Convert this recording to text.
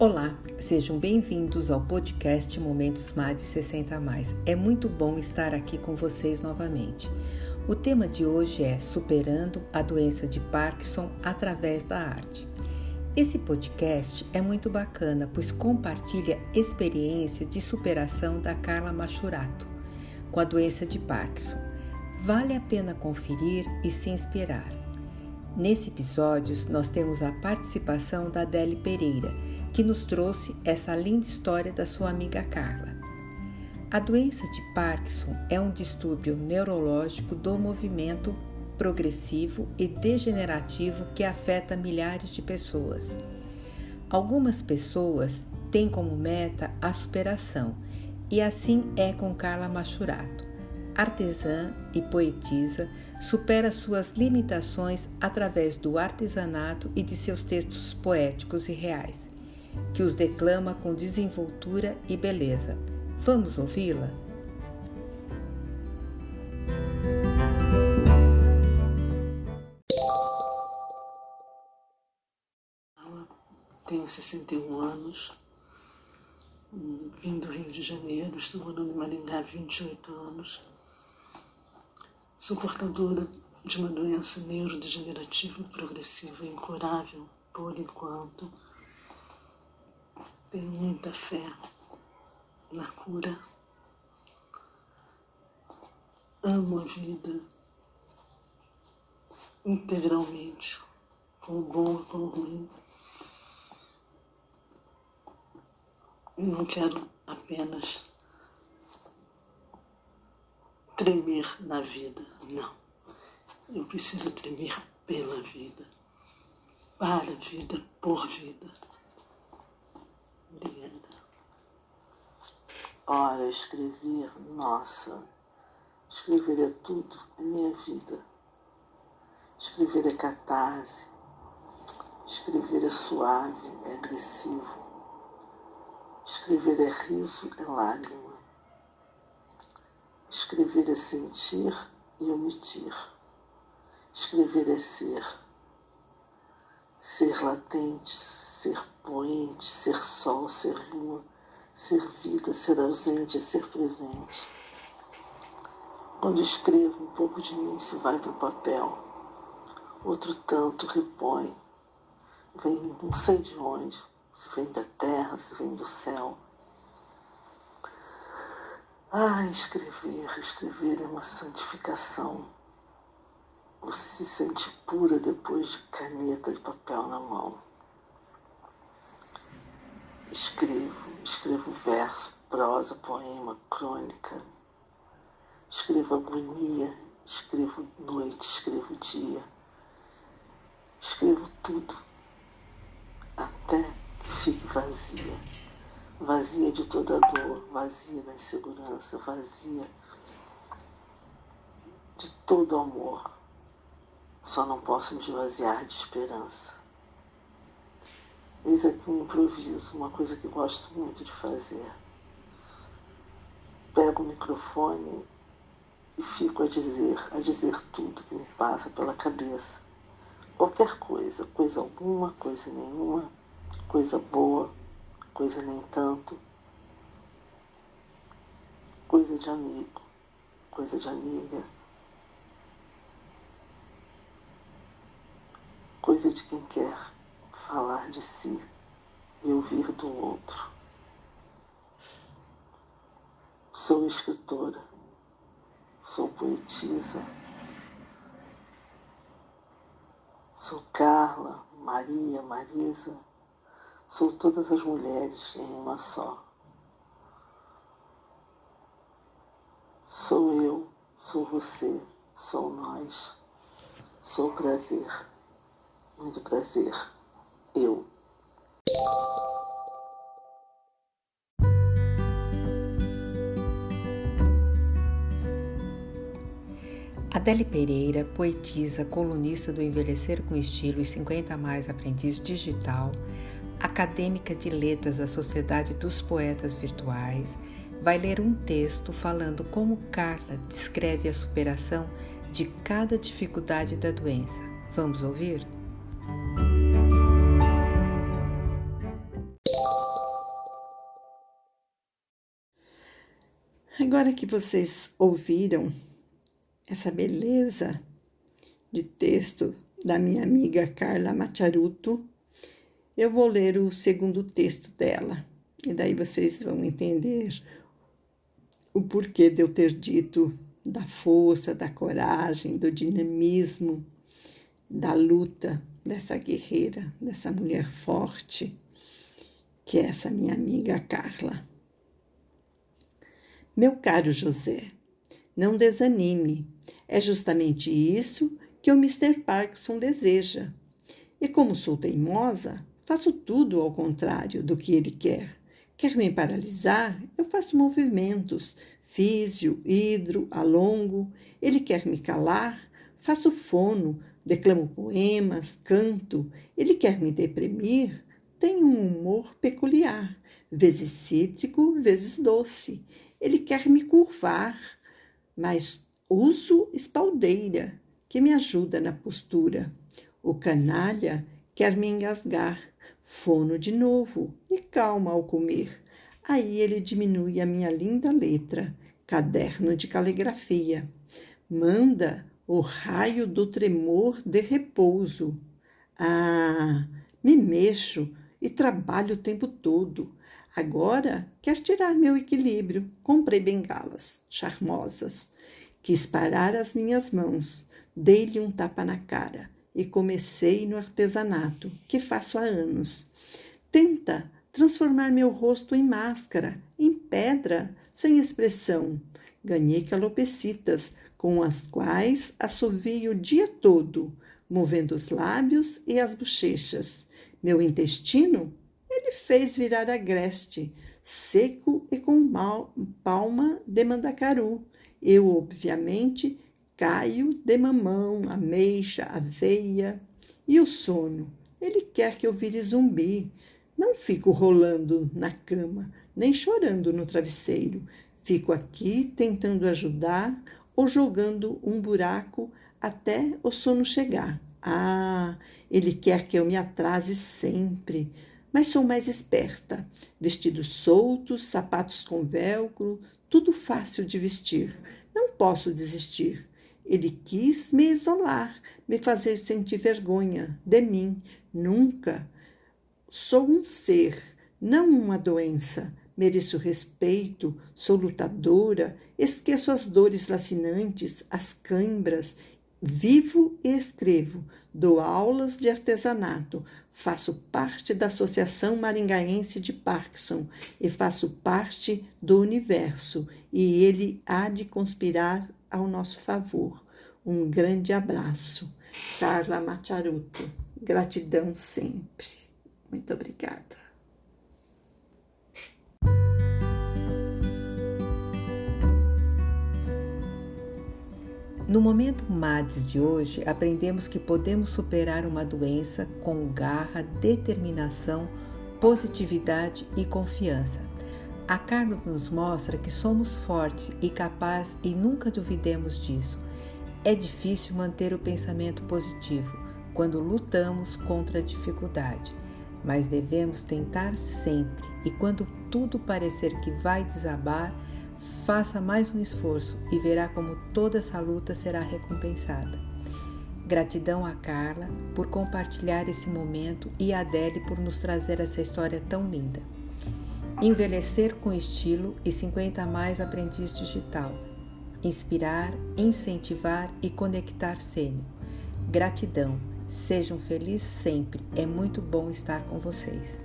Olá, sejam bem-vindos ao podcast Momentos Mais de 60 Mais. É muito bom estar aqui com vocês novamente. O tema de hoje é Superando a doença de Parkinson através da arte. Esse podcast é muito bacana, pois compartilha experiência de superação da Carla Machurato com a doença de Parkinson. Vale a pena conferir e se inspirar. Nesse episódio, nós temos a participação da Adele Pereira, que nos trouxe essa linda história da sua amiga Carla. A doença de Parkinson é um distúrbio neurológico do movimento progressivo e degenerativo que afeta milhares de pessoas. Algumas pessoas têm como meta a superação, e assim é com Carla Machurato. Artesã e poetisa, supera suas limitações através do artesanato e de seus textos poéticos e reais que os declama com desenvoltura e beleza. Vamos ouvi-la? Tenho 61 anos, vim do Rio de Janeiro, estou morando em Maringá há 28 anos. Sou portadora de uma doença neurodegenerativa progressiva incurável por enquanto tenho muita fé na cura. Amo a vida integralmente, com o bom e com o ruim. E não quero apenas tremer na vida, não. Eu preciso tremer pela vida, para a vida, por vida. Ora, escrever, nossa, escrever é tudo, é minha vida. Escrever é catarse, escrever é suave, é agressivo. Escrever é riso, é lágrima. Escrever é sentir e omitir. Escrever é ser. Ser latente, ser poente, ser sol, ser lua Ser vida, ser ausente ser presente. Quando escrevo, um pouco de mim se vai para o papel, outro tanto repõe. Vem não sei de onde, se vem da terra, se vem do céu. Ah, escrever, escrever é uma santificação. Você se sente pura depois de caneta e papel na mão. Escrevo, escrevo verso, prosa, poema, crônica. Escrevo agonia, escrevo noite, escrevo dia. Escrevo tudo, até que fique vazia. Vazia de toda dor, vazia da insegurança, vazia de todo amor. Só não posso me esvaziar de esperança. Eis aqui um improviso, uma coisa que gosto muito de fazer. Pego o microfone e fico a dizer, a dizer tudo que me passa pela cabeça. Qualquer coisa, coisa alguma, coisa nenhuma, coisa boa, coisa nem tanto, coisa de amigo, coisa de amiga, coisa de quem quer falar de si e ouvir do outro. Sou escritora, sou poetisa, sou Carla, Maria, Marisa, sou todas as mulheres em uma só. Sou eu, sou você, sou nós, sou prazer, muito prazer eu. Adele Pereira, poetisa, colunista do Envelhecer com Estilo e 50 Mais Aprendiz Digital, acadêmica de letras da Sociedade dos Poetas Virtuais, vai ler um texto falando como Carla descreve a superação de cada dificuldade da doença. Vamos ouvir? Agora que vocês ouviram essa beleza de texto da minha amiga Carla Macharuto, eu vou ler o segundo texto dela. E daí vocês vão entender o porquê de eu ter dito da força, da coragem, do dinamismo, da luta dessa guerreira, dessa mulher forte, que é essa minha amiga Carla. Meu caro José, não desanime. É justamente isso que o Mr. Parkinson deseja. E como sou teimosa, faço tudo ao contrário do que ele quer. Quer me paralisar? Eu faço movimentos, físio, hidro, alongo. Ele quer me calar? Faço fono, declamo poemas, canto. Ele quer me deprimir? Tenho um humor peculiar, vezes cítrico, vezes doce. Ele quer me curvar, mas uso espaldeira, que me ajuda na postura. O canalha quer me engasgar, fono de novo e calma ao comer. Aí ele diminui a minha linda letra, caderno de caligrafia. Manda o raio do tremor de repouso. Ah, me mexo e trabalho o tempo todo. Agora quer tirar meu equilíbrio. Comprei bengalas charmosas. Quis parar as minhas mãos. Dei-lhe um tapa na cara e comecei no artesanato, que faço há anos. Tenta transformar meu rosto em máscara, em pedra, sem expressão. Ganhei calopecitas, com as quais assovio o dia todo, movendo os lábios e as bochechas. Meu intestino ele fez virar agreste, seco e com palma de mandacaru. Eu, obviamente, caio de mamão, ameixa, aveia. E o sono? Ele quer que eu vire zumbi. Não fico rolando na cama, nem chorando no travesseiro. Fico aqui tentando ajudar ou jogando um buraco até o sono chegar. Ah, ele quer que eu me atrase sempre, mas sou mais esperta. Vestidos soltos, sapatos com velcro, tudo fácil de vestir. Não posso desistir. Ele quis me isolar, me fazer sentir vergonha de mim. Nunca. Sou um ser, não uma doença. Mereço respeito, sou lutadora, esqueço as dores lacinantes, as cãibras Vivo e escrevo, dou aulas de artesanato, faço parte da Associação Maringaense de Parkinson e faço parte do universo, e ele há de conspirar ao nosso favor. Um grande abraço. Carla Macharuto. Gratidão sempre. Muito obrigada. No momento MADES de hoje, aprendemos que podemos superar uma doença com garra, determinação, positividade e confiança. A Carla nos mostra que somos fortes e capazes e nunca duvidemos disso. É difícil manter o pensamento positivo quando lutamos contra a dificuldade, mas devemos tentar sempre e quando tudo parecer que vai desabar, Faça mais um esforço e verá como toda essa luta será recompensada. Gratidão a Carla por compartilhar esse momento e a Adele por nos trazer essa história tão linda. Envelhecer com estilo e 50 mais aprendiz digital. Inspirar, incentivar e conectar sênior. Gratidão. Sejam felizes sempre. É muito bom estar com vocês.